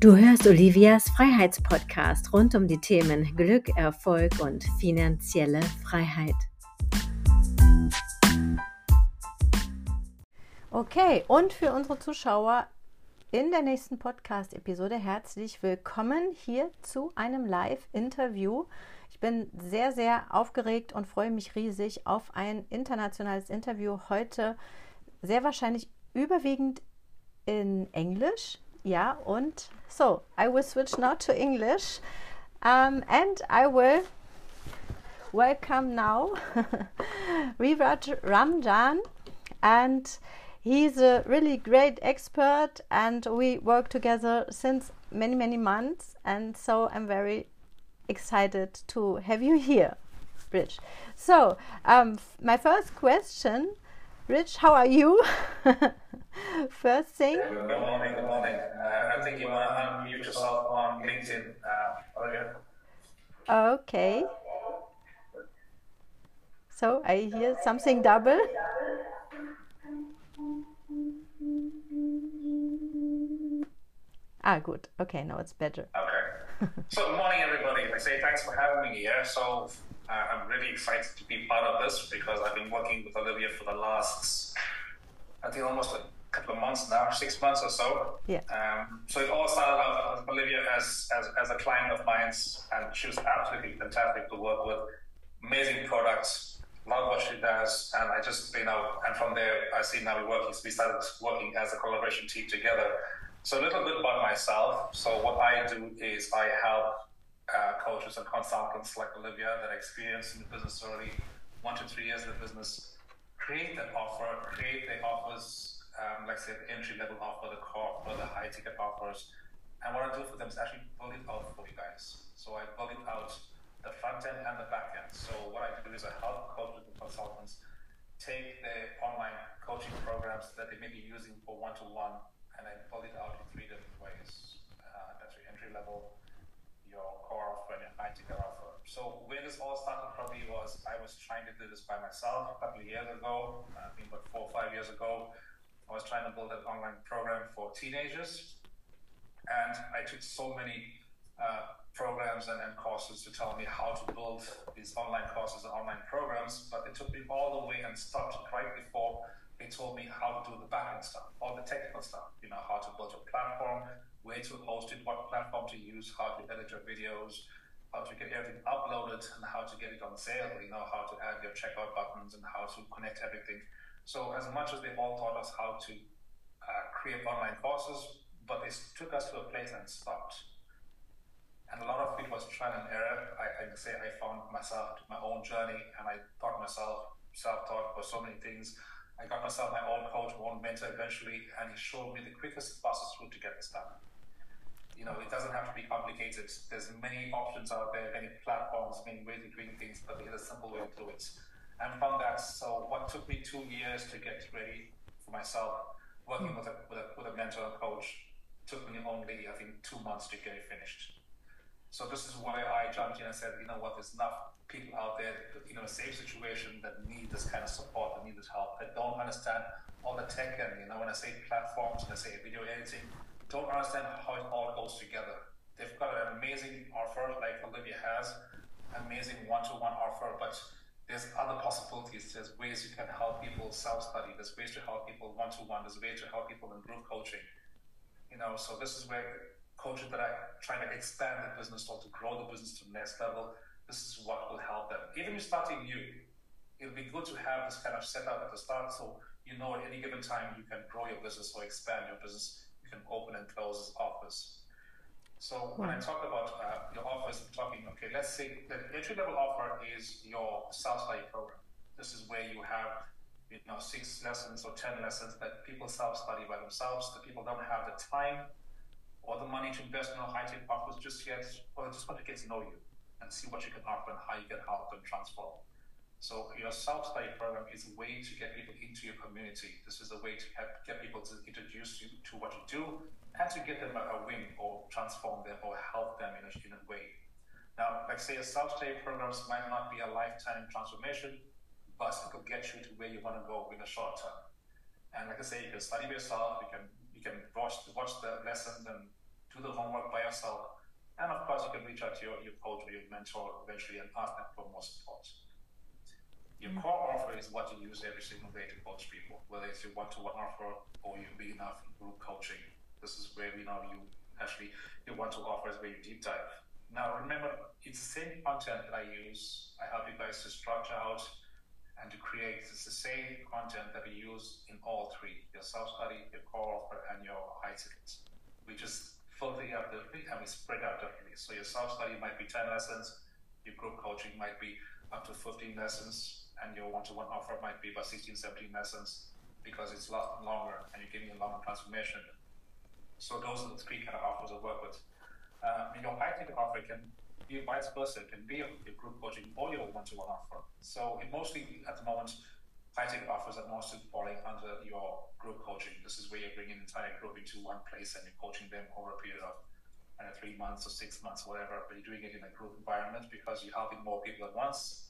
Du hörst Olivias Freiheitspodcast rund um die Themen Glück, Erfolg und finanzielle Freiheit. Okay, und für unsere Zuschauer in der nächsten Podcast-Episode herzlich willkommen hier zu einem Live-Interview. Ich bin sehr, sehr aufgeregt und freue mich riesig auf ein internationales Interview heute. Sehr wahrscheinlich überwiegend in Englisch. Ja, und so I will switch now to English. Um, and I will welcome now Virat Ramjan. And he's a really great expert, and we work together since many, many months. And so I'm very excited to have you here, Rich. So, um, my first question, Rich, how are you? first thing. Good morning, good morning. Uh, I think you want to unmute yourself on LinkedIn, uh, Olivia. Okay. So I hear something double. Ah, good. Okay, now it's better. Okay. so, good morning, everybody. I say thanks for having me here. So, I'm really excited to be part of this because I've been working with Olivia for the last, I think, almost a couple of months now, six months or so. Yeah. Um, so, it all started out with Olivia as, as, as a client of mine, and she was absolutely fantastic to work with. Amazing products, love what she does, and I just, you know, and from there, I see now we're working, we started working as a collaboration team together. So a little bit about myself. So what I do is I help uh, coaches and consultants like Olivia that are experienced in the business already one to three years in the business, create that offer, create the offers, um, like I said, entry level offer, the core offer, the high ticket offers. And what I do for them is actually build it out for you guys. So I build it out the front end and the back end. So what I do is I help coaches and consultants take the online coaching programs that they may be using for one to one and I build it out in three different ways. Uh, that's your entry level, your core your high ticket offer. So where this all started probably was I was trying to do this by myself a couple of years ago. I think about four or five years ago, I was trying to build an online program for teenagers, and I took so many uh, programs and, and courses to tell me how to build these online courses and online programs, but it took me all the way and stopped right before they told me how to do the backend stuff, all the technical stuff, you know, how to build a platform, where to host it, what platform to use, how to edit your videos, how to get everything uploaded, and how to get it on sale, you know, how to add your checkout buttons and how to connect everything. So as much as they all taught us how to uh, create online courses, but they took us to a place and stopped. And a lot of it was trial and error. I, I say I found myself, my own journey, and I taught myself, self-taught for so many things I got myself my own coach, my own mentor eventually, and he showed me the quickest, fastest route to get this done. You know, it doesn't have to be complicated. There's many options out there, many platforms, many ways of doing things, but there's a simple way to do it. And found that. So, what took me two years to get ready for myself, working with a, with a, with a mentor and coach, took me only, I think, two months to get it finished. So this is why I jumped in and said, you know what, there's enough people out there, you know, a safe situation that need this kind of support, that need this help, that don't understand all the tech and, you know, when I say platforms, I say video editing, don't understand how it all goes together. They've got an amazing offer like Olivia has, amazing one-to-one offer, but there's other possibilities. There's ways you can help people self-study. There's ways to help people one-to-one. There's ways to help people in group coaching. You know, so this is where coaches that are trying to expand the business or to grow the business to the next level this is what will help them. Even if you're starting new, it'll be good to have this kind of setup at the start so you know at any given time you can grow your business or expand your business. You can open and close offers. So when I talk about uh, your offers, I'm talking, okay, let's say the entry level offer is your self study program. This is where you have you know six lessons or ten lessons that people self study by themselves. The people don't have the time or the money to invest in a high tech offers just yet, or they just want to get to know you and see what you can offer and how you can help them transform. So your self-study program is a way to get people into your community. This is a way to have, get people to introduce you to what you do and to get them a, win or transform them or help them in a, in a way. Now, like say self-study programs might not be a lifetime transformation, but it could get you to where you want to go in the short term. And like I say, you can study by yourself, you can you can watch watch the lessons and do the homework by yourself. And of course, you can reach out to your, your coach or your mentor eventually and ask them for more support. Your mm-hmm. core offer is what you use every single day to coach people, whether it's your one-to-one offer or your big enough group coaching. This is where we know you actually your one-to offer is where you deep dive. Now remember, it's the same content that I use. I help you guys to structure out and to create. It's the same content that we use in all three: your self-study, your core offer, and your high tickets. We just filter out differently and we spread out differently. So your self-study might be 10 lessons, your group coaching might be up to 15 lessons, and your one-to-one offer might be about 16, 17 lessons because it's a lot longer and you're giving a longer transformation. So those are the three kind of offers I work with. Um, your high ticket offer can be vice versa, it can be your group coaching or your one-to-one offer. So it mostly at the moment high-ticket offers are mostly falling under your group coaching. This is where you're bringing an entire group into one place and you're coaching them over a period of three months or six months, whatever. But you're doing it in a group environment because you're helping more people at once.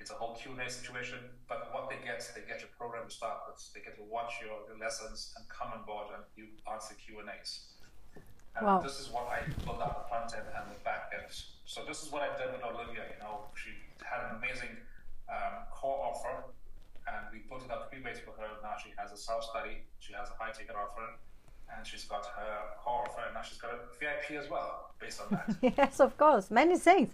It's a whole Q&A situation. But what they get, they get your program to start with. They get to watch your, your lessons and come on board and you answer Q&As. And wow. this is what I build out the front end and the back end. So this is what I did with Olivia. You know, she had an amazing um, core offer and we put it up three ways for her. Now she has a self study, she has a high ticket offer, and she's got her core and now she's got a VIP as well, based on that. yes, of course, many things.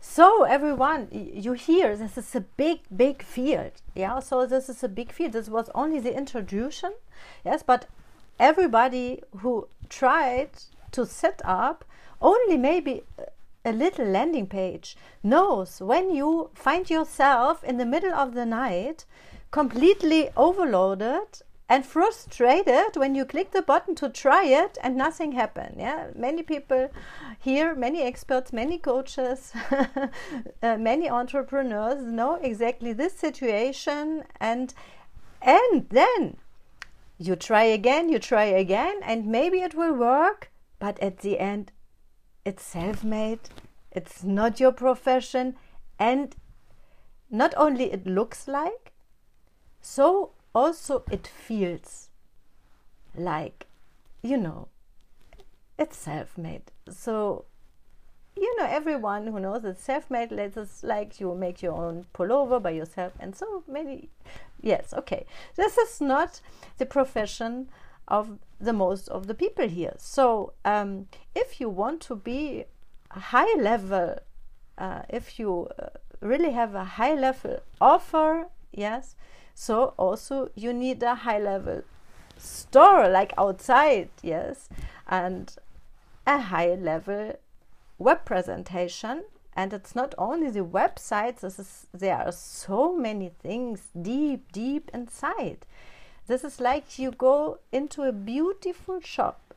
So everyone, you hear this is a big, big field. Yeah, so this is a big field. This was only the introduction. Yes, but everybody who tried to set up only maybe a little landing page knows when you find yourself in the middle of the night completely overloaded and frustrated when you click the button to try it and nothing happened yeah? Many people here many experts many coaches uh, many entrepreneurs know exactly this situation and and then you try again you try again and maybe it will work but at the end it's self-made it's not your profession and not only it looks like so also it feels like you know it's self-made. So you know everyone who knows it's self-made let's like you make your own pullover by yourself and so maybe yes okay. This is not the profession of the most of the people here. So um, if you want to be high level uh, if you uh, really have a high level offer yes so also you need a high level store like outside, yes, and a high level web presentation. And it's not only the websites, this is, there are so many things deep, deep inside. This is like you go into a beautiful shop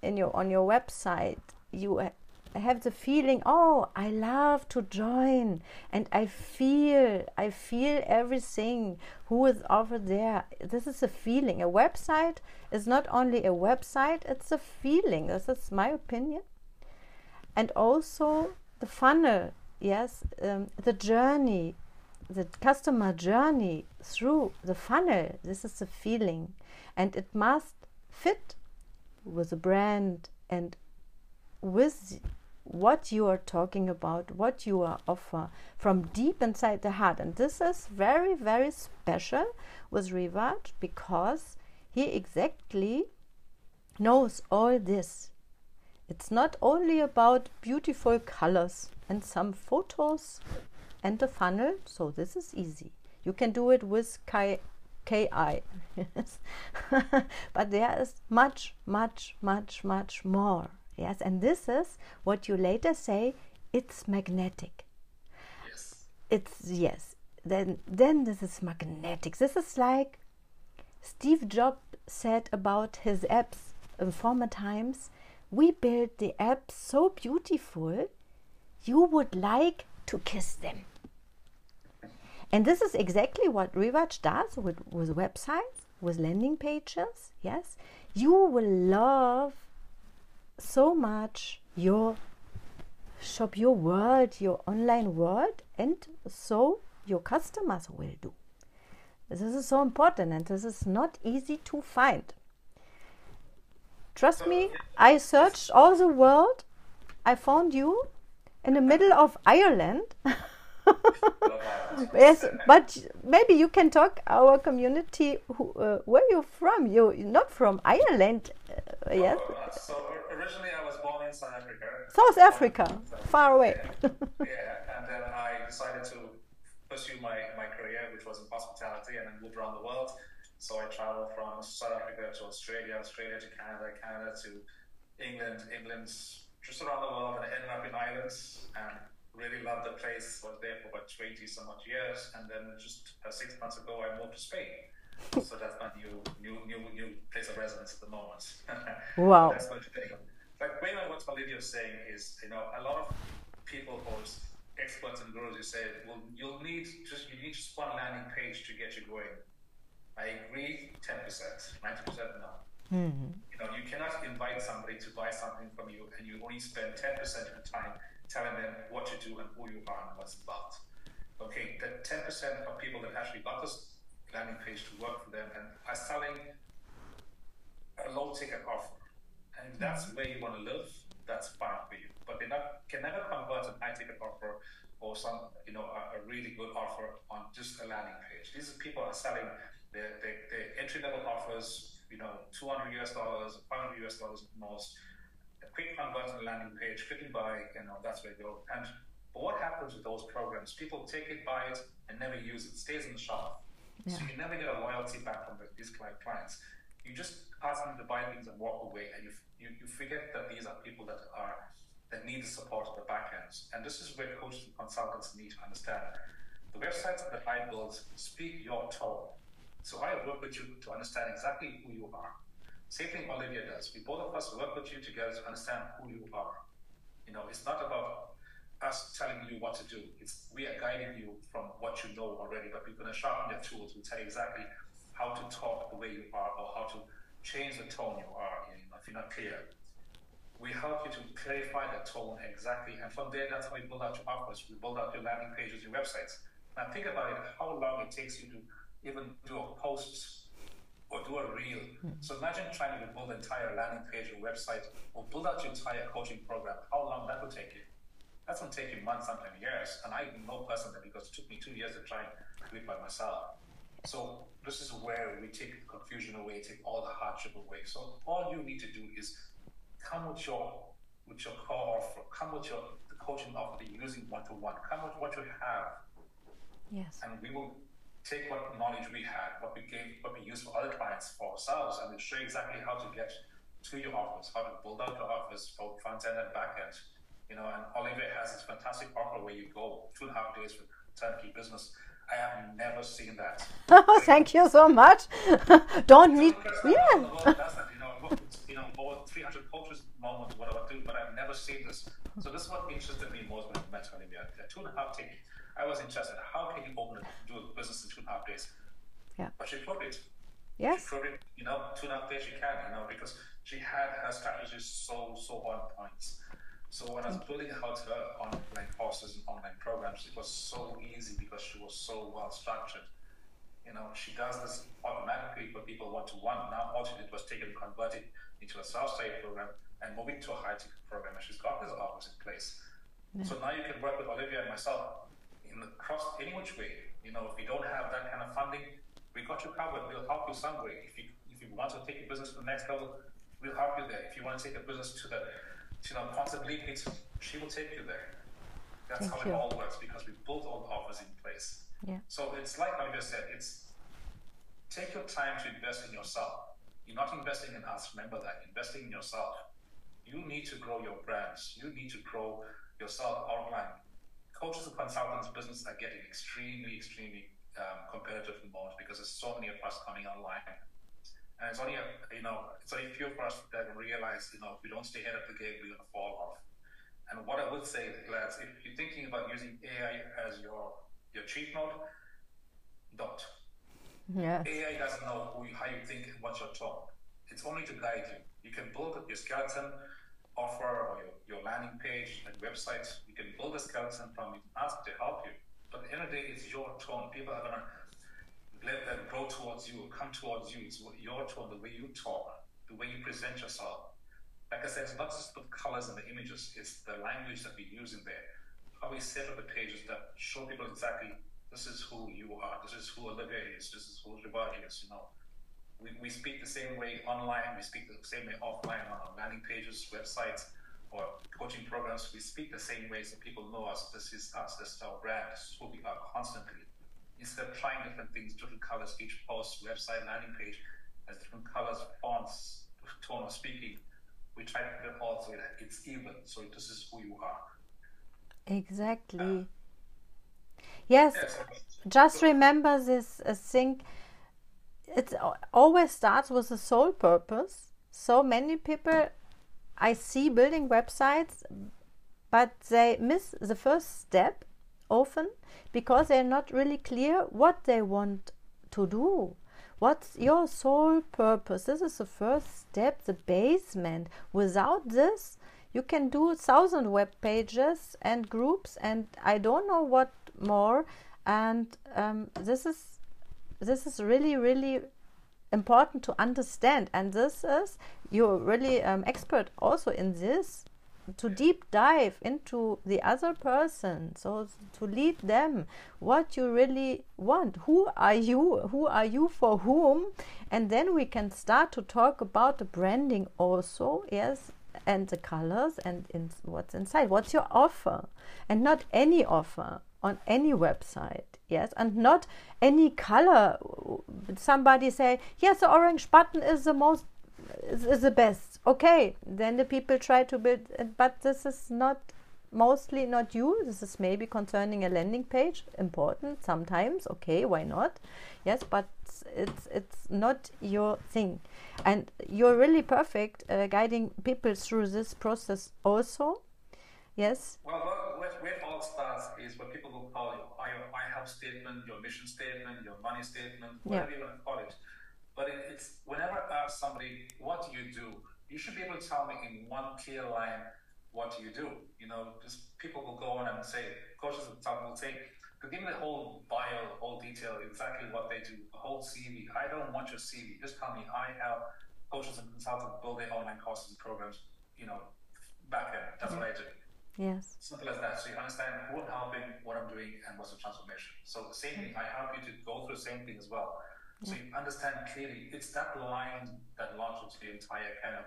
in your on your website. You have the feeling, oh, I love to join and I feel, I feel everything who is over there. This is a feeling. A website is not only a website, it's a feeling. This is my opinion. And also the funnel, yes, um, the journey, the customer journey through the funnel. This is a feeling. And it must fit with the brand and with what you are talking about, what you are offer from deep inside the heart. And this is very, very special with Rivac because he exactly knows all this. It's not only about beautiful colors and some photos and a funnel, so this is easy. You can do it with Ki. KI. but there is much, much, much, much more. Yes, and this is what you later say it's magnetic. Yes. It's yes. Then then this is magnetic. This is like Steve Jobs said about his apps in former times. We built the apps so beautiful, you would like to kiss them. And this is exactly what Rivac does with, with websites, with landing pages. Yes, you will love so much your shop, your world, your online world, and so your customers will do. This is so important and this is not easy to find. Trust me, I searched all the world. I found you in the middle of Ireland. yes, but maybe you can talk our community. Who, uh, where you from? You not from Ireland, uh, yes? Oh, so originally I was born in South Africa. South Africa, far away. Yeah. yeah, and then I decided to pursue my, my career, which was in hospitality, and I moved around the world. So I traveled from South Africa to Australia, Australia to Canada, Canada to England, England, just around the world, and I ended up in Ireland and really loved the place. Was there for about 20 some odd years, and then just uh, six months ago I moved to Spain. So that's my new new new new place of residence at the moment. Wow. that's what like way what Olivia is saying is, you know, a lot of people are experts and gurus who say, well, you'll need just you need just one landing page to get you going. I agree, ten percent, ninety percent no. Mm-hmm. You know, you cannot invite somebody to buy something from you and you only spend ten percent of your time telling them what to do and who you are and what's about. Okay, the ten percent of people that actually got this landing page to work for them and are selling a low ticket offer. And if that's mm-hmm. where you want to live, that's fine for you. But they not, can never convert an high ticket offer or some, you know, a, a, really good offer on just a landing page. These people are selling their, their, their entry level offers, you know, 200 US dollars, 500 US dollars at most. A quick convert on the landing page, clicking buy, you know, that's where you go. And but what happens with those programs? People take it, buy it, and never use it. it stays in the shop. Yeah. So you never get a loyalty back from these clients. You just ask them to buy things and walk away, and you, you, you forget that these are people that are that need the support of the back ends. And this is where coaches and consultants need to understand. The websites that I build speak your tone. So I work with you to understand exactly who you are. Same thing Olivia does. We both of us work with you together to understand who you are. You know, it's not about us telling you what to do. It's we are guiding you from what you know already, but we're going to sharpen your tools. We'll tell you exactly how to talk the way you are or how to change the tone you are in if you're not clear. We help you to clarify the tone exactly, and from there, that's how we build out your offers. We build out your landing pages, your websites. Now, think about it how long it takes you to even do a post or do a reel. Mm-hmm. So, imagine trying to build an entire landing page or website or build out your entire coaching program, how long that would take you. That's going to take you months, sometimes years. And I know personally because it took me two years to try and do it by myself. So this is where we take confusion away, take all the hardship away. So all you need to do is come with your with your core offer, come with your the coaching offer that you're using one to one, come with what you have. Yes. And we will take what knowledge we had, what we gave, what we use for other clients for ourselves, and we'll show you exactly how to get to your office, how to build out your office for front end and back end you know, and Olivia has this fantastic offer where you go two and a half days for turnkey business. I have never seen that. Oh, thank you so much. Don't need, yeah. you know, you know, over 300 coaches moment, what I do, but I've never seen this. So this is what interested me most when I met Olivia. Two and a half days. I was interested. How can you open it, do a business in two and a half days? Yeah. But she proved it. Yes. She proved it, you know, two and a half days she can, you know, because she had her strategies so, so on points. So when I was building out her online courses and online programs, it was so easy because she was so well structured. You know, she does this automatically for people one to one. Now all she did was take it and convert it into a self-study program and move it to a high ticket program. And she's got this offers in place. Yeah. So now you can work with Olivia and myself in the cross any which way. You know, if you don't have that kind of funding, we got you covered. We'll help you some way. If you if you want to take your business to the next level, we'll help you there. If you want to take a business to the you know, constantly it's, she will take you there. That's Thank how you. it all works because we built all the offers in place. Yeah. So it's like I just said, it's take your time to invest in yourself. You're not investing in us, remember that. Investing in yourself. You need to grow your brands. You need to grow yourself online. Coaches and consultants business are getting extremely, extremely um, competitive in because there's so many of us coming online and it's only, a, you know, it's only a few of us that realize, you know, if we don't stay ahead of the game, we're going to fall off. And what I would say, lads, if you're thinking about using AI as your your cheat mode, don't. Yeah. AI doesn't know who you, how you think and what's your tone. It's only to guide you. You can build up your skeleton offer or your, your landing page and website. You can build a skeleton from it, ask to help you. But at the end of the day, it's your tone. People are going to let them grow towards you, come towards you. It's your tone, the way you talk, the way you present yourself. like I said, it's not just the colors and the images, it's the language that we use in there. How we set up the pages that show people exactly this is who you are, this is who Olivia is, this is who Rivaji is, you know. We, we speak the same way online, we speak the same way offline on our landing pages, websites, or coaching programs. We speak the same way so people know us. This is us, this is our brand, this is who we are constantly. Instead of trying different things, different colors, each post, website, landing page has different colors, fonts, tone of speaking we try to put it all so that it's even. So this is who you are. Exactly. Uh, yes. Just remember this uh, thing. It always starts with a sole purpose. So many people I see building websites, but they miss the first step often because they're not really clear what they want to do. What's your sole purpose? This is the first step, the basement. Without this, you can do thousand web pages and groups and I don't know what more. And um, this is this is really really important to understand. And this is you're really um, expert also in this to deep dive into the other person. So to lead them what you really want. Who are you? Who are you for whom? And then we can start to talk about the branding also yes and the colors and in what's inside. What's your offer? And not any offer on any website yes and not any color. Somebody say yes the orange button is the most is, is the best. Okay then the people try to build but this is not mostly not you. This is maybe concerning a landing page. Important sometimes. Okay why not? Yes but it's it's not your thing. And you're really perfect uh, guiding people through this process also. Yes? Well where, where it all starts is what people I, I statement your mission statement your money statement whatever yeah. you want to call it but it, it's whenever I ask somebody what do you do you should be able to tell me in one clear line what do you do. You know, just people will go on and say, coaches and consultants will say, give me the whole bio, the whole detail, exactly what they do, the whole CV. I don't want your CV. Just tell me I help coaches and consultants build their online courses and programs, you know, back end. That's yeah. what I do. Yes. Simple as that. So you understand who I'm helping, what I'm doing, and what's the transformation. So the same thing, I help you to go through the same thing as well. So yeah. you understand clearly, it's that line that launches the entire kind of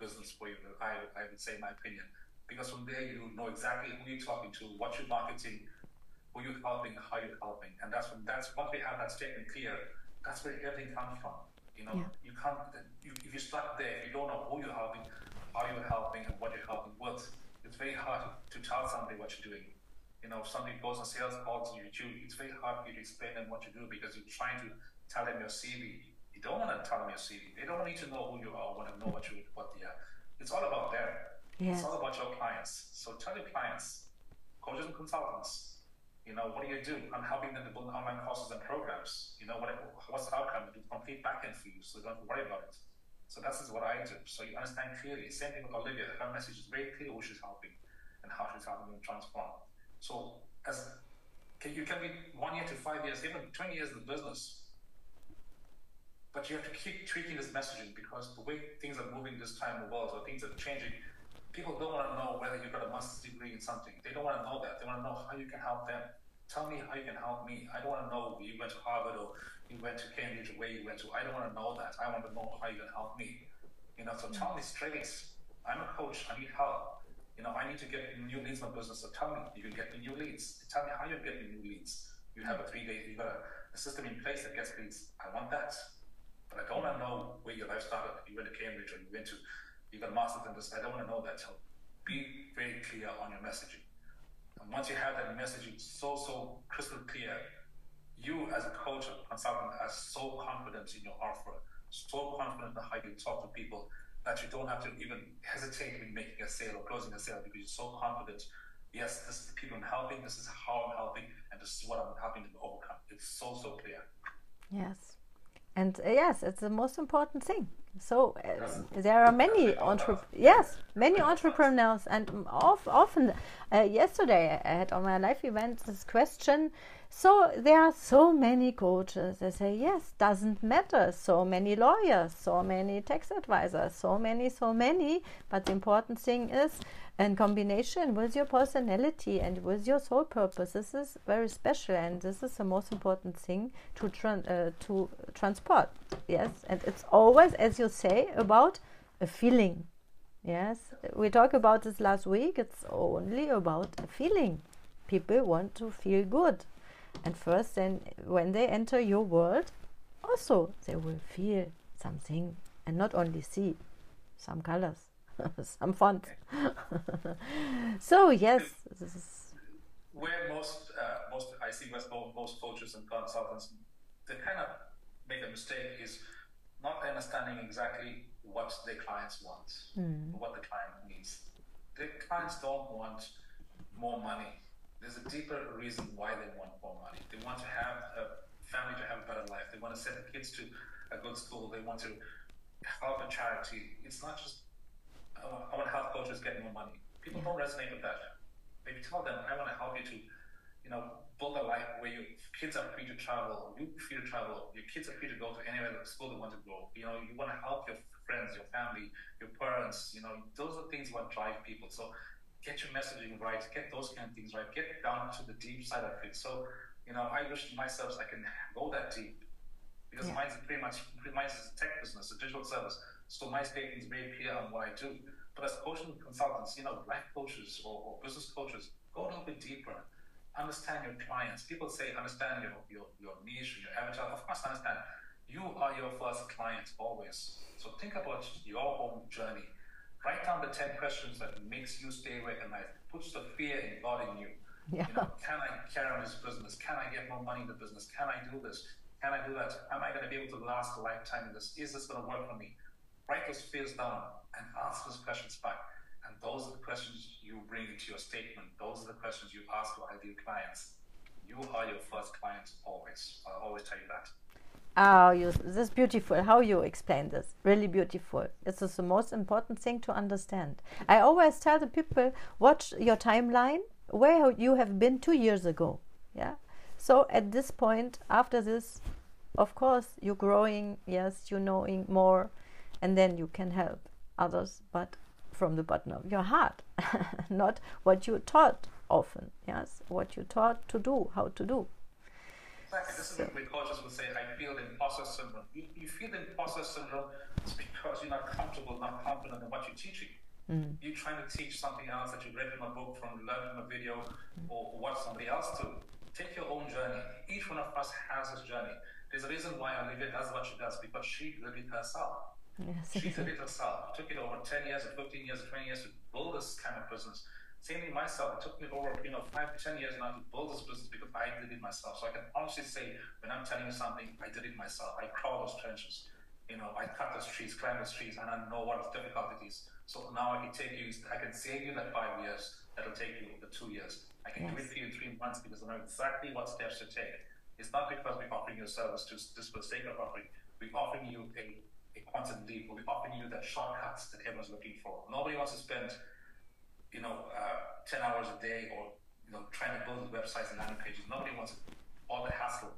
business for you, I, I would say, my opinion. Because from there, you know exactly who you're talking to, what you're marketing, who you're helping, how you're helping. And that's when, that's what we have that statement clear. That's where everything comes from. You know, yeah. you can't, you, if you start there, if you don't know who you're helping, how you're helping, and what you're helping with. It's very hard to, to tell somebody what you're doing. You know, if somebody goes on sales calls oh, you, it's very hard for you to explain them what you do because you're trying to tell them your CV you don't want to tell them your CV. They don't need to know who you are. Want to know what you what they are. It's all about them. Yes. It's all about your clients. So tell your clients, coaches and consultants, you know, what do you do? I'm helping them to build online courses and programs. You know, what what's the outcome? Do complete backend for you, so don't worry about it. So that's what I do. So you understand clearly. Same thing with Olivia. Her message is very clear who she's helping and how she's helping them transform. So as can, you can be one year to five years, even 20 years in the business, but you have to keep tweaking this messaging because the way things are moving this time in the world or things are changing, people don't want to know whether you've got a master's degree in something. They don't want to know that. They want to know how you can help them. Tell me how you can help me. I don't want to know you went to Harvard or you went to Cambridge or where you went to. I don't want to know that. I want to know how you can help me. You know, so hmm. tell me straight. I'm a coach. I need help. You know, I need to get new leads in my business. So tell me, you can get me new leads. Tell me how you get me new leads. You have a hmm. three day, you've got a, a system in place that gets leads. I want that. But I don't want to know where your life started. You went to Cambridge or you went to, you got a master's in this. I don't want to know that. So be very clear on your messaging. Once you have that messaging so, so crystal clear, you as a coach or consultant are so confident in your offer, so confident in how you talk to people that you don't have to even hesitate in making a sale or closing a sale because you're so confident. Yes, this is the people I'm helping, this is how I'm helping, and this is what I'm helping them overcome. It's so, so clear. Yes. And uh, yes, it's the most important thing. So uh, there are many entrep- yes, many entrepreneurs, and of, often uh, yesterday I had on my live event this question. So there are so many coaches. They say yes, doesn't matter. So many lawyers, so many tax advisors, so many, so many. But the important thing is in combination with your personality and with your soul purpose. This is very special, and this is the most important thing to tran- uh, to transport. Yes, and it's always, as you say, about a feeling. Yes, we talked about this last week. It's only about a feeling. People want to feel good, and first, then when they enter your world, also they will feel something and not only see some colors. some font. so yes, where most uh, most I see most most coaches and consultants they kind of make a mistake is not understanding exactly what their clients want, mm. what the client needs. The clients don't want more money. There's a deeper reason why they want more money. They want to have a family to have a better life. They want to send the kids to a good school. They want to help a charity. It's not just I want to help coaches get more money. People don't resonate with that. Maybe tell them, I want to help you to, you know, build a life where your kids are free to travel, you free to travel, your kids are free to go to anywhere the school they want to go. You know, you want to help your friends, your family, your parents. You know, those are things what drive people. So get your messaging right, get those kind of things right, get down to the deep side of it. So, you know, I wish myself I can go that deep because yeah. mine's pretty much mine's is a tech business, a digital service. So my statement is very clear on what I do. But as coaching consultants, you know, life coaches or, or business coaches, go a little bit deeper. Understand your clients. People say understand your, your, your niche, your avatar. Of course, understand. You are your first client always. So think about your own journey. Write down the 10 questions that makes you stay awake at night, puts the fear in God in you. Yeah. You know, can I carry on this business? Can I get more money in the business? Can I do this? Can I do that? Am I going to be able to last a lifetime in this? Is this going to work for me? Write those fears down and ask those questions back. And those are the questions you bring into your statement. Those are the questions you ask your ideal clients. You are your first client always. I'll always tell you that. Oh, you, this is beautiful. How you explain this, really beautiful. This is the most important thing to understand. I always tell the people, watch your timeline where you have been two years ago. Yeah. So at this point, after this, of course, you're growing. Yes, you're knowing more and then you can help others, but from the bottom of your heart, not what you taught often. Yes, what you taught to do, how to do. Exactly. This so. is what coaches would say, I feel the imposter syndrome. You, you feel the imposter syndrome it's because you're not comfortable, not confident in what you're teaching. Mm. You're trying to teach something else that you read from a book, from learning from a video, mm. or watch somebody else do. Take your own journey. Each one of us has his journey. There's a reason why Olivia does what she does because she lived it herself. Yes. She did it herself. It took it over 10 years or 15 years or 20 years to build this kind of business. Same thing myself. It took me over, you know, five to 10 years now to build this business because I did it myself. So I can honestly say when I'm telling you something, I did it myself. I crawled those trenches. You know, I cut those trees, climb those trees, and I know what the difficult it is. So now I can take you, I can save you that five years. That'll take you the two years. I can yes. do it for you in three months because I know exactly what steps to take. It's not because we're offering you a service to just for the sake of offering. We're offering you a a quantum leap will be offering you the shortcuts that everyone's looking for. Nobody wants to spend, you know, uh, 10 hours a day or, you know, trying to build websites and landing pages. Nobody wants all the hassle.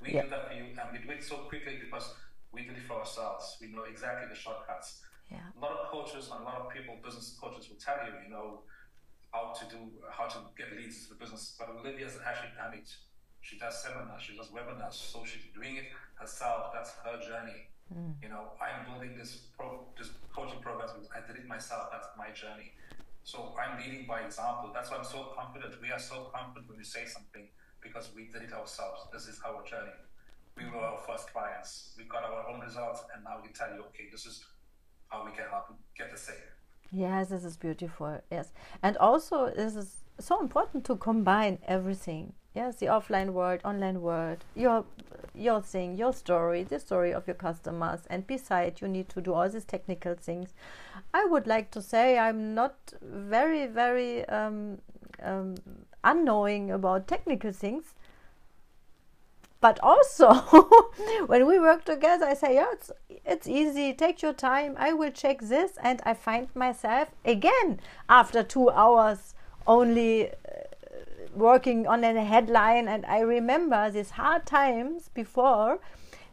We yeah. do that for you and we do it so quickly because we did it for ourselves. We know exactly the shortcuts. Yeah. A lot of coaches and a lot of people, business coaches will tell you, you know, how to do, how to get leads to the business. But Olivia's actually done it. She does seminars, she does webinars, so she's doing it herself. That's her journey. Mm. You know, I'm building this pro, this coaching program I did it myself. That's my journey. So I'm leading by example. That's why I'm so confident. We are so confident when we say something because we did it ourselves. This is our journey. We were our first clients. We got our own results, and now we tell you, okay, this is how we can help get the same. Yes, this is beautiful. Yes, and also this is so important to combine everything. Yes the offline world online world your your thing your story the story of your customers. And beside you need to do all these technical things. I would like to say i'm not very very um, um, unknowing about technical things. But also when we work together i say yeah it's it's easy. Take your time. I will check this and i find myself again after 2 hours only uh, working on a headline and i remember these hard times before.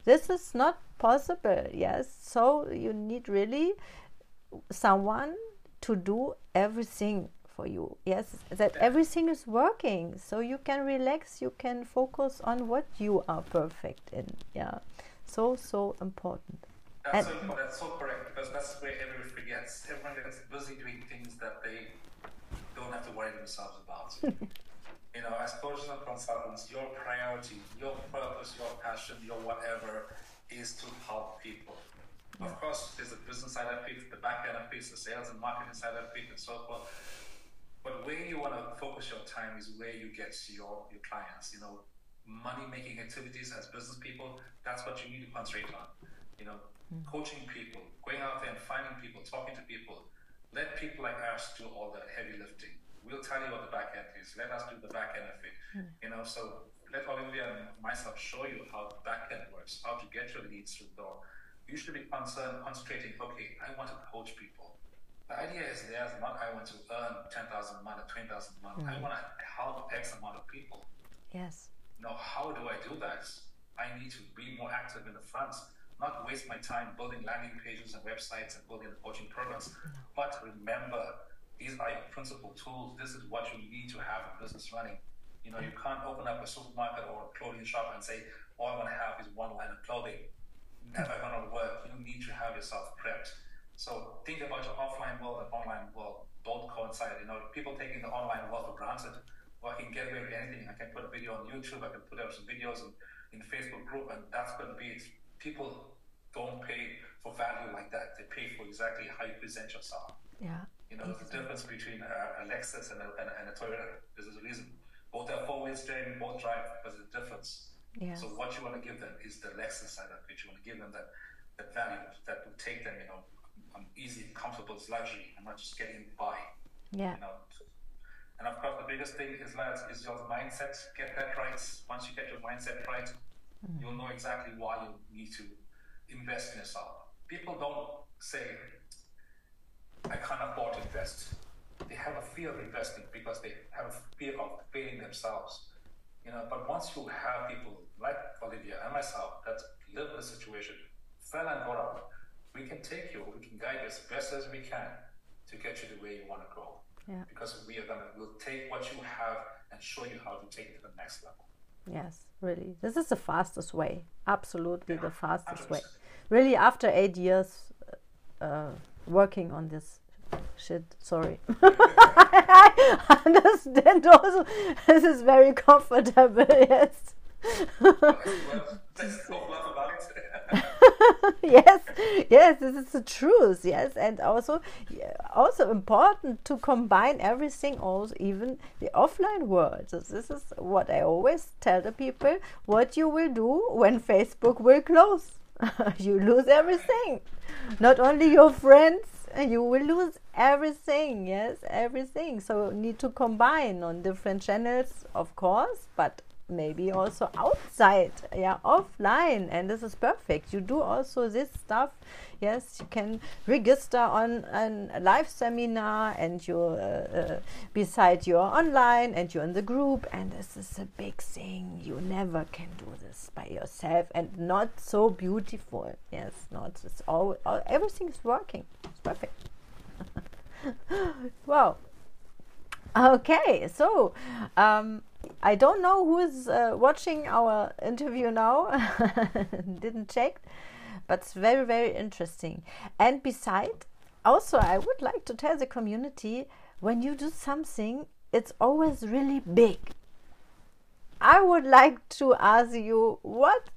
This is not possible yes. So you need really someone to do everything for you yes that everything is working. So you can relax you can focus on what you are perfect in yeah. So so important. That's, so, that's so correct because that's where everyone forgets. Everyone gets busy doing things that they don't have to worry themselves about it. you know as coaches and consultants your priority your purpose your passion your whatever is to help people yeah. of course there's a business side of it the back end of it the sales and marketing side of it and so forth but where you want to focus your time is where you get your, your clients. You know, money making activities as business people, that's what you need to concentrate on. You know, mm. coaching people, going out there and finding people, talking to people. Let people like us do all the heavy lifting. We'll tell you what the back end is. Let us do the back end of it. Mm. You know, so let Olivia and myself show you how the back end works, how to get your leads through the door. You should be concerned, concentrating, okay, I want to coach people. The idea is there's not I want to earn 10,000 a month or 20,000 a month. Mm. I want to help X amount of people. Yes. Now, how do I do that? I need to be more active in the front, not waste my time building landing pages and websites and building the coaching programs. But remember, these are your principal tools. This is what you need to have a business running. You know, you can't open up a supermarket or a clothing shop and say, all I want to have is one line of clothing. Never going to work. You need to have yourself prepped so think about your offline world and online world. Both coincide. You know, people taking the online world for granted. Well, I can get away with anything. I can put a video on YouTube. I can put out some videos in, in Facebook group, and that's going to be it. People don't pay for value like that. They pay for exactly how you present yourself. Yeah. You know, exactly. the difference between a, a Lexus and a, and, a, and a Toyota. This is the reason. Both are four-wheel steering, both drive. There's a difference. Yes. So what you want to give them is the Lexus side of it. You want to give them that, that value that will take them, you know, I'm easy, comfortable, it's luxury. I'm not just getting by. Yeah. You know? And of course, the biggest thing is lads is your mindset. Get that right. Once you get your mindset right, mm. you'll know exactly why you need to invest in a yourself. People don't say, "I can't afford to invest." They have a fear of investing because they have a fear of failing themselves. You know, but once you have people like Olivia and myself that live in the situation, fell and got up, we can take you, we can guide you as best as we can to get you the way you want to go. Yeah. Because we are gonna we'll take what you have and show you how to take it to the next level. Yes, really. This is the fastest way. Absolutely yeah, the fastest 100%. way. Really, after eight years uh, working on this shit, sorry. I understand also. This is very comfortable, yes. yes, yes, this is the truth. Yes, and also, also important to combine everything. Also, even the offline world. So this is what I always tell the people: what you will do when Facebook will close. you lose everything. Not only your friends, you will lose everything. Yes, everything. So need to combine on different channels, of course, but maybe also outside yeah offline and this is perfect. You do also this stuff yes you can register on a live seminar and you're uh, uh, beside you're online and you're in the group and this is a big thing. You never can do this by yourself and not so beautiful yes not it's all, all everything is working. It's perfect. Wow. Okay so um, I don't know who's uh, watching our interview now. Didn't check, but it's very very interesting. And beside, also I would like to tell the community when you do something, it's always really big. I would like to ask you what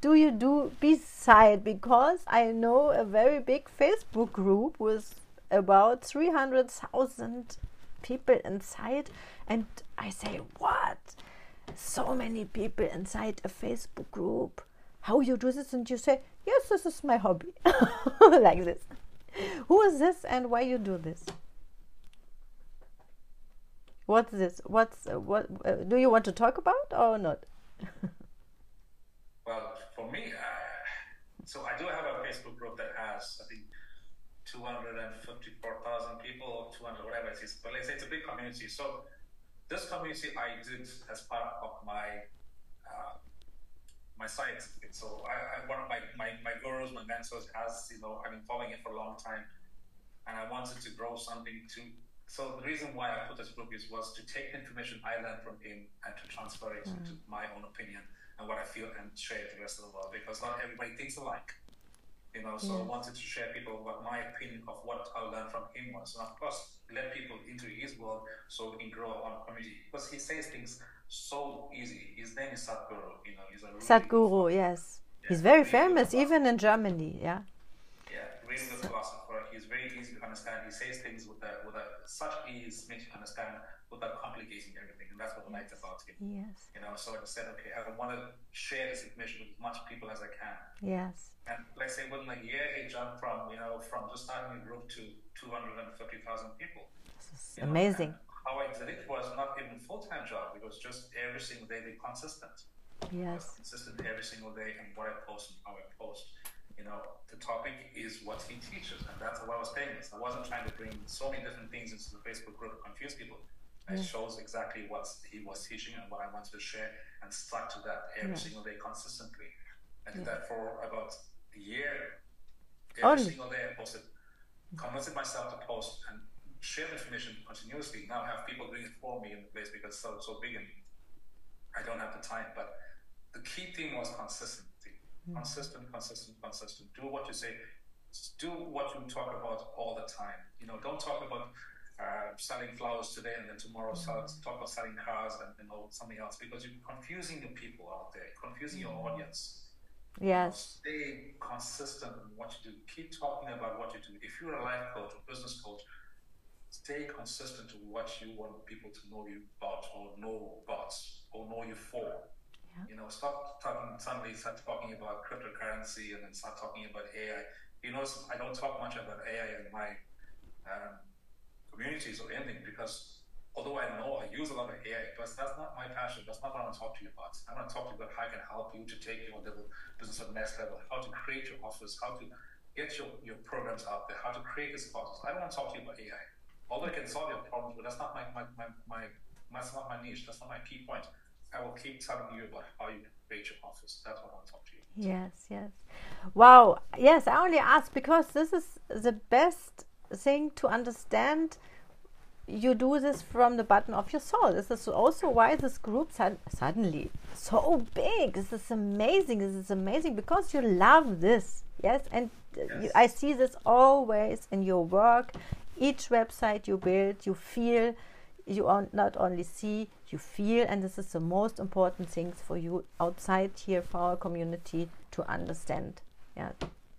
do you do beside because I know a very big Facebook group with about 300,000 people inside and i say what? So many people inside a facebook group? How you do this? And you say yes this is my hobby. Like this. Who is this and why you do this? What's this? What's uh, what uh, do you want to talk about or not? Well for me uh, so i do have a facebook group that has i think 254,000 people, or 200, whatever it is. But let's say it's a big community. So this community I did as part of my uh, my science. So I, I, one of my, my, my gurus, my mentors has, you know, I've been following it for a long time and I wanted to grow something to, so the reason why I put this group is was to take information I learned from him and to transfer it mm. to my own opinion and what I feel and share it to the rest of the world because not everybody thinks alike. You know, so I wanted to share people what my opinion of what I learned from him was. And of course, let people into his world so we can grow our community. Because he says things so easy. His name is Sadhguru. You know, he's a really Sadhguru, yes. Yeah, he's very famous, even in Germany. Yeah. Yeah, really good philosopher. He's very easy to understand. He says things with a, with a, such ease, makes you understand without complicating everything. And that's what I liked about him. Yes. You know, so I said, okay, I want to share this information with as much people as I can. Yes. And let's say within a year, he jumped from, you know, from just starting a group to 250,000 people. This is amazing. Know, how I did it was not even full time job. It was just every single day be consistent. Yes. Consistent every single day and what I post and how I post. You know, the topic is what he teaches, and that's what I was saying. This. I wasn't trying to bring so many different things into the Facebook group to confuse people. It shows exactly what he was teaching and what I wanted to share, and stuck to that every single day consistently. I did that for about a year. Every single day I posted, convinced myself to post and share information continuously. Now I have people doing it for me in the place because it's so, so big and I don't have the time. But the key thing was consistency. Mm. Consistent, consistent, consistent. Do what you say. Do what you talk about all the time. You know, don't talk about uh, selling flowers today and then tomorrow mm. sell, talk about selling cars and you know something else because you're confusing the people out there, confusing mm. your audience. Yes. Stay consistent in what you do. Keep talking about what you do. If you're a life coach or business coach, stay consistent to what you want people to know you about or know about or know you for. Yeah. You know, stop talking suddenly start talking about cryptocurrency and then start talking about AI. You know, I don't talk much about AI in my um, communities or anything because although I know I use a lot of AI, but that's not my passion. That's not what I want to talk to you about. I want to talk to you about how I can help you to take your little business to the next level, how to create your office, how to get your, your programs out there, how to create this process. I don't want to talk to you about AI although I can solve your problems, but that's not my, my, my, my that's not my niche. That's not my key point. I will keep telling you about how you create your office. That's what I want to talk to you. Yes, yes. Wow. Yes, I only ask because this is the best thing to understand. You do this from the button of your soul. This is also why this group suddenly so big. This is amazing. This is amazing because you love this. Yes, and uh, yes. You, I see this always in your work each website you build, you feel, you are not only see, you feel, and this is the most important things for you outside here for our community to understand. Yeah.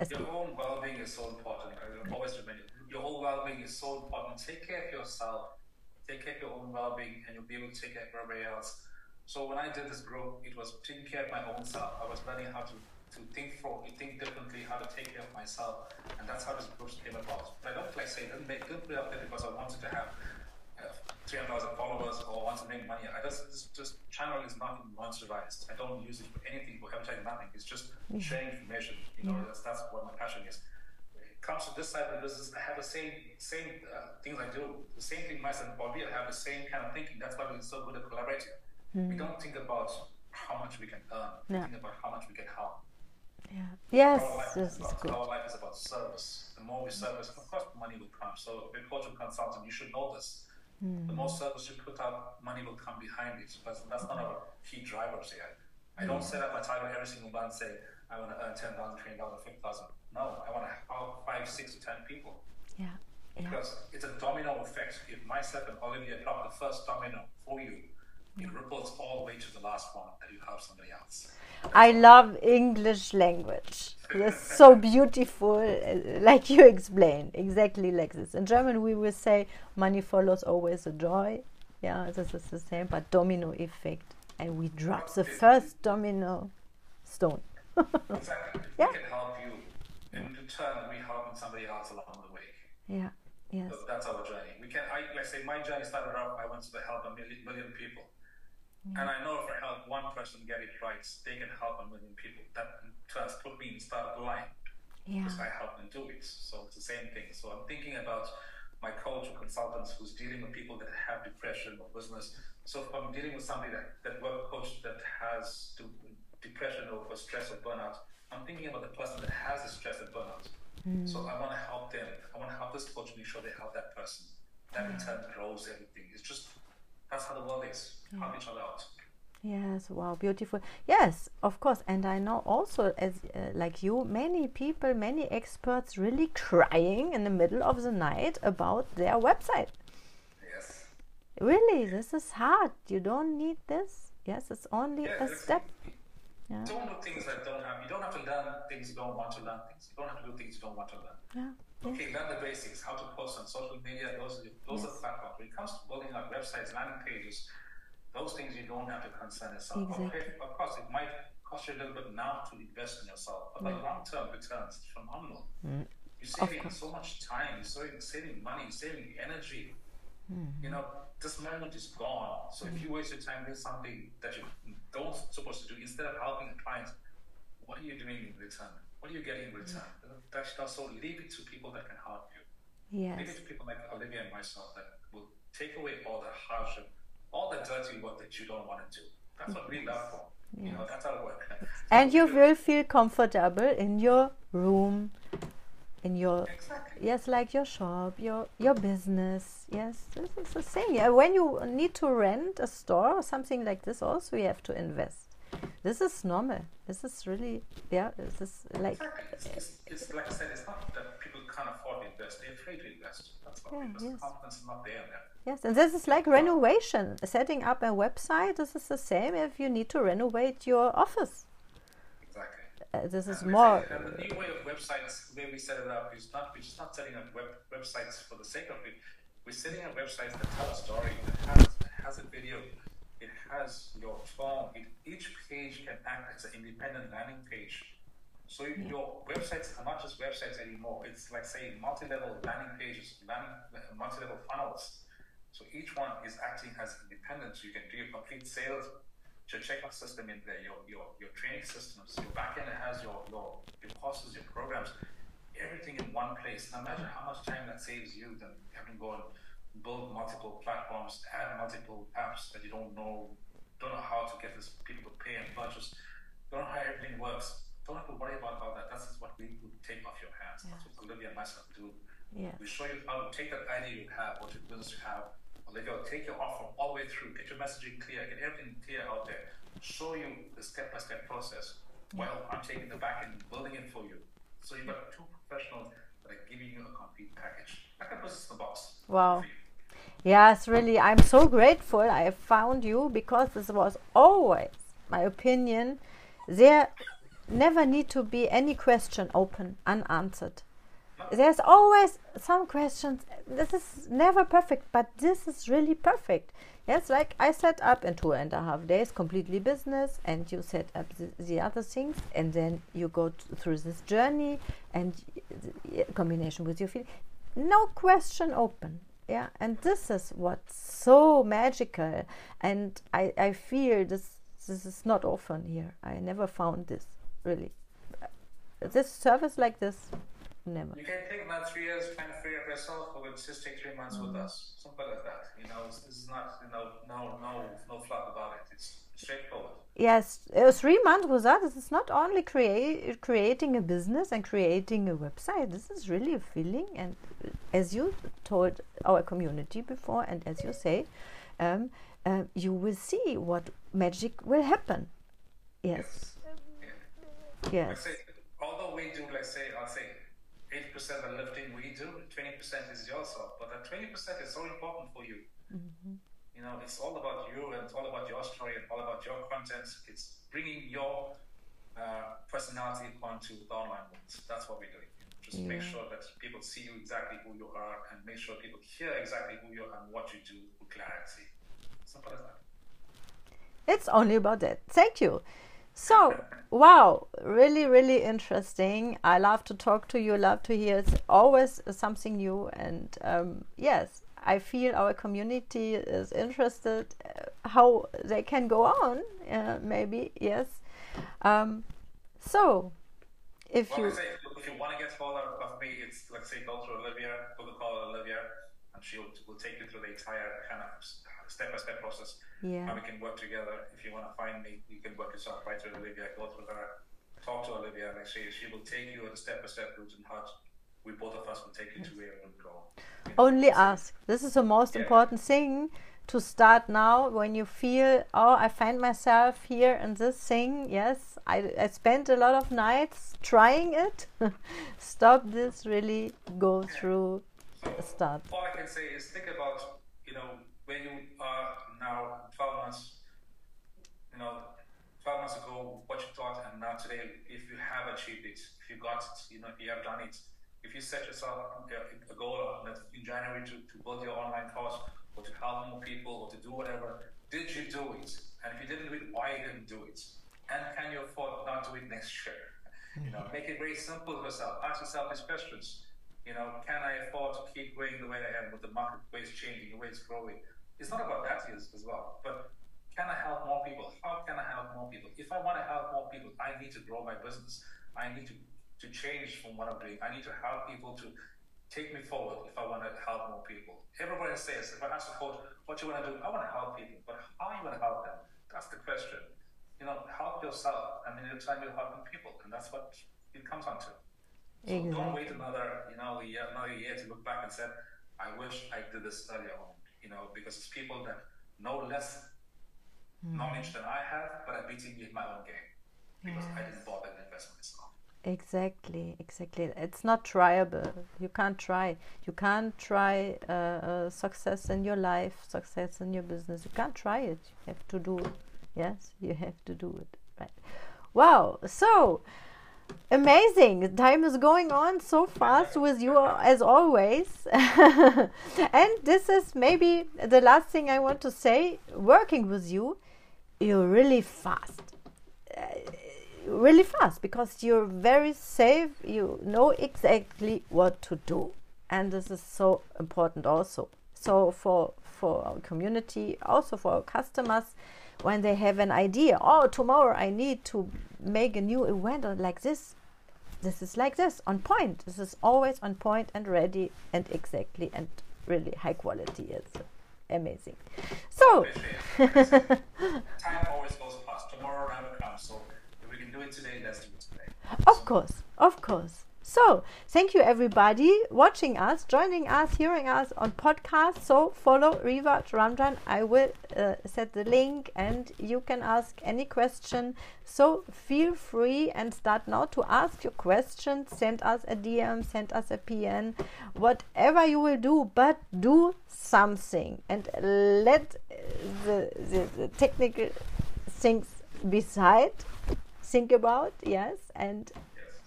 Your own well-being is so important. I always remember your whole well-being is so important. Take care of yourself. Take care of your own well-being, and you'll be able to take care of everybody else. So when I did this group, it was taking care of my own self. I was learning how to to think for think differently, how to take care of myself, and that's how this group came about. But I don't like say didn't make didn't put up there because I wanted to have uh, 300,000 followers or want to make money. I just this just channel is not monetized. I don't use it for anything for advertising, nothing. It's just mm-hmm. sharing information. You know, that's that's what my passion is. Comes to this side of the business, I have the same same uh, things I do. The same thing myself and Bobby, I have the same kind of thinking. That's why we're so good at collaborating. Mm. We don't think about how much we can earn. We think about how much we can help. Yeah. Yes, this is good. Our life is about service. The more we service, of course, money will come. So, if you're a cultural consultant, you should know this. Mm. The more service you put out, money will come behind it. But that's not our key drivers here. I don't set up my target every single month and say, I want to earn 10,000, 20,000, 50,000. No, I want to help oh, five, six to 10 people. Yeah. yeah. Because it's a domino effect. If myself and Olivia drop the first domino for you, it mm. ripples all the way to the last one that you help somebody else. I love English language. It's so beautiful, uh, like you explained, exactly like this. In German, we will say money follows always a joy. Yeah, this is the same, but domino effect. And we drop the first domino stone. Exactly. Yeah. We can help you. In return, we help somebody else along the way. Yeah. Yes. So that's our journey. We can. I let's say my journey started off. I wanted to help a million, million people. And I know if I help one person get it right, they can help a million people. That turns put me in startup line Yeah. because I help them do it. So it's the same thing. So I'm thinking about my coach or consultants who's dealing with people that have depression or business. So if I'm dealing with somebody that, that work coach that has to, depression or, or stress or burnout, I'm thinking about the person that has the stress and burnout. Mm. So I want to help them. I want to help this coach make sure they help that person. That in mm. turn grows everything. It's just that's how the world is. Mm. Help each other out. Yes, wow, beautiful. Yes, of course. And I know also, as uh, like you, many people, many experts really crying in the middle of the night about their website. Yes. Really, this is hard. You don't need this. Yes, it's only Yeah, a step. Yeah. Don't do things that don't have. You don't have to learn things you don't want to learn. Things you don't have to do things you don't want to learn. Yeah. Okay, learn the basics. How to post on social media. Those are those are platforms. When it comes to building up websites, landing pages, those things you don't have to concern yourself. Exactly. Okay, of course, it might cost you a little bit now to invest in yourself, but the long-term returns is phenomenal. Mm. You're saving so much time. You're saving, saving money. You're saving energy. Mm-hmm. You know, this moment is gone. So if you waste your time doing something that you don't supposed to do, instead of helping the client, what are you doing in return? What are you getting in mm-hmm. return? That's also leave it to people that can help you. Yes. Leave Yes. it to people like Olivia and myself that will take away all the hardship, all the dirty work that you don't want to do. That's what we love for. You know, that's our work. And you will feel comfortable in your room, in your Exactly. yes, like your shop, your your business. Yes, this is the same Yeah, when you need to rent a store or something like this, also you have to invest. This is normal. This is really yeah. This is like Exactly. It's, it's, it's like I said, it's not that people can't afford to invest. They're afraid to invest. That's Yeah, because yes. confidence is not there them. yes, and this is like renovation. Setting up a website. This is the same if you need to renovate your office. Uh, this is more. the new way of websites, the way we set it up, is not we're just not setting up web, websites for the sake of it. We're setting up websites that tell a story, that has, that has a video, it has your phone. It, each page can act as an independent landing page. So your websites are not just websites anymore. It's like saying multi-level landing pages, landing, multi-level funnels. So each one is acting as independent. So you can do your complete sales, your checkout system in there, your your, your training systems, your backend has your, your your courses, your programs, everything in one place. Now imagine how much time that saves you than having to go and build multiple platforms, add multiple apps that you don't know, don't know how to get this people to pay and purchase, don't know how everything works. Don't have to worry about all that. That's what we would take off your hands. That's what Olivia and myself do. Yes. We show you how to take that idea you have, what your business you have, Olivia will take your offer all the way through, get your messaging clear, get everything clear out there, show you the step by step process. Well, I'm taking the back end, building it for you. So you've got two professionals that are giving you a complete package. Like a the box. Wow. Yes, really, I'm so grateful I found you because this was always my opinion. There never need to be any question open, unanswered. There's always some questions. This is never perfect, but this is really perfect. Yes, like I set up in two and a half days, completely business, and you set up the, the other things, and then you go t- through this journey and combination with your feeling. No question open. Yeah, and this is what's so magical, and I, I feel this this is not often here. I never found this really. This service like this, never. You can take about three years trying to figure it out yourself, or just take three months with us. Something like that. You know, this is not, you know, no, no, no fluff about it. It's straightforward. Yes, uh, three months with. This is not only create creating a business and creating a website. This is really a feeling, and uh, as you told our community before, and as you say, um, uh, you will see what magic will happen. Yes, yes, say, although we do, like say, I'll say, eighty percent of the lifting we do, twenty percent is yourself. But that twenty percent is so important for you. You know, it's all about you, and it's all about your story, and all about your content. It's bringing your uh, personality onto the online world. That's what we're doing. Just make sure that people see you exactly who you are, and make sure people hear exactly who you are and what you do with clarity. Simple as that. it's only about that. Thank you. So, wow, really, really interesting. I love to talk to you, love to hear. It's always something new. And um, yes, I feel our community is interested uh, how they can go on, uh, maybe, yes. Um, so, if well, you say, if you want to get hold of me, it's like say go through Olivia, go to call Olivia, and she will, will take you through the entire kind of step by step process. yeah And we can work together. If you want to find me, you can work yourself right through Olivia, go through her, talk to Olivia, and actually she will take you on a step by step route and how we both of us will take you to where we will go. You know, only so- ask this is the most Yeah. important thing to start now when you feel oh i find myself here in this thing yes i, I spent a lot of nights trying it stop this really go through So start all I can say is think about, you where you are now, 12 months, you know, 12 months ago, what you thought, and now today, if you have achieved it, if you got it, you know, you have done it, if you set yourself a a goal in January to, to build your online course or to help more people or to do whatever, did you do it? And if you didn't do it, why you didn't do it? And can you afford not to do it next year? You know, make it very simple for yourself. Ask yourself these questions. You know, can I afford to keep going the way I am with the marketplace changing, the way it's growing? It's not about that as, as well, but can I help more people? How can I help more people? If I want to help more people, I need to grow my business. I need to, to change from what I'm doing. I need to help people to take me forward if I want to help more people. Everybody says, if I ask a coach, what you want to do? I want to help people, but how are you want to help them? That's the question. You know, help yourself, and in time you're helping people, and that's what it comes on to. So don't wait another, you know, year, another year to look back and say, I wish I did this earlier on, you know, because it's people that know less knowledge than I have, but are beating me in my own game because I didn't bother to invest myself. Exactly, exactly. It's not tryable. You can't try. You can't try uh, uh, success in your life, success in your business. You can't try it. You have to do it. Yes, you have to do it. Right. Wow. So amazing. Time is going on so fast with you as always. and this is maybe the last thing I want to say. Working with you, you're really fast uh, really fast because you're very safe you know exactly what to do and this is so important also so for for our community also for our customers when they have an idea oh tomorrow i need to make a new event like this this is like this on point this is always on point and ready and exactly and really high quality it's amazing so Time always goes fast. Tomorrow never comes. So if we can do it today, let's do it today. Of course, of course. So, thank you everybody watching us, joining us, hearing us on podcast. So, follow Rewatch Ramjan. I will uh, set the link and you can ask any question. So, feel free and start now to ask your questions. Send us a DM, send us a PN, whatever you will do, but do something and let uh, the, the, the technical things beside think about. Yes, and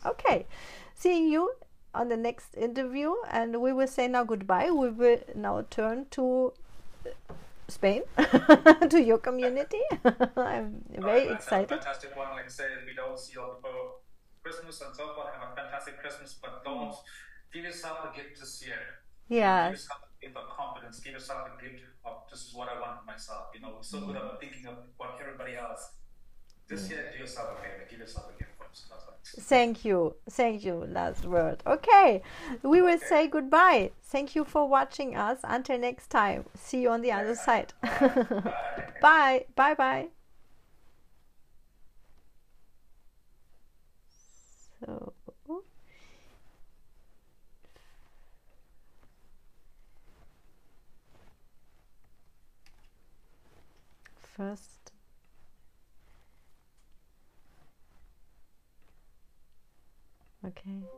Okay, seeing you on the next interview, and we will say now goodbye. We will now turn to uh, Spain, to your community. I'm very that's excited. Fantastic one. Like I said, we don't see you before Christmas and so forth. Have a fantastic Christmas, but don't give yourself a gift this year. Yeah, Give yourself a gift of confidence. Give yourself a gift of this is what I want for myself. You know, so good at thinking of what everybody else. This year, do yourself a favor. Give yourself a gift first. That's right. Thank you, thank you. Last word. Okay, we will Okay. say goodbye. Thank you for watching us. Until next time, see you on the other side. Bye. bye, bye, bye. So. First. Okay.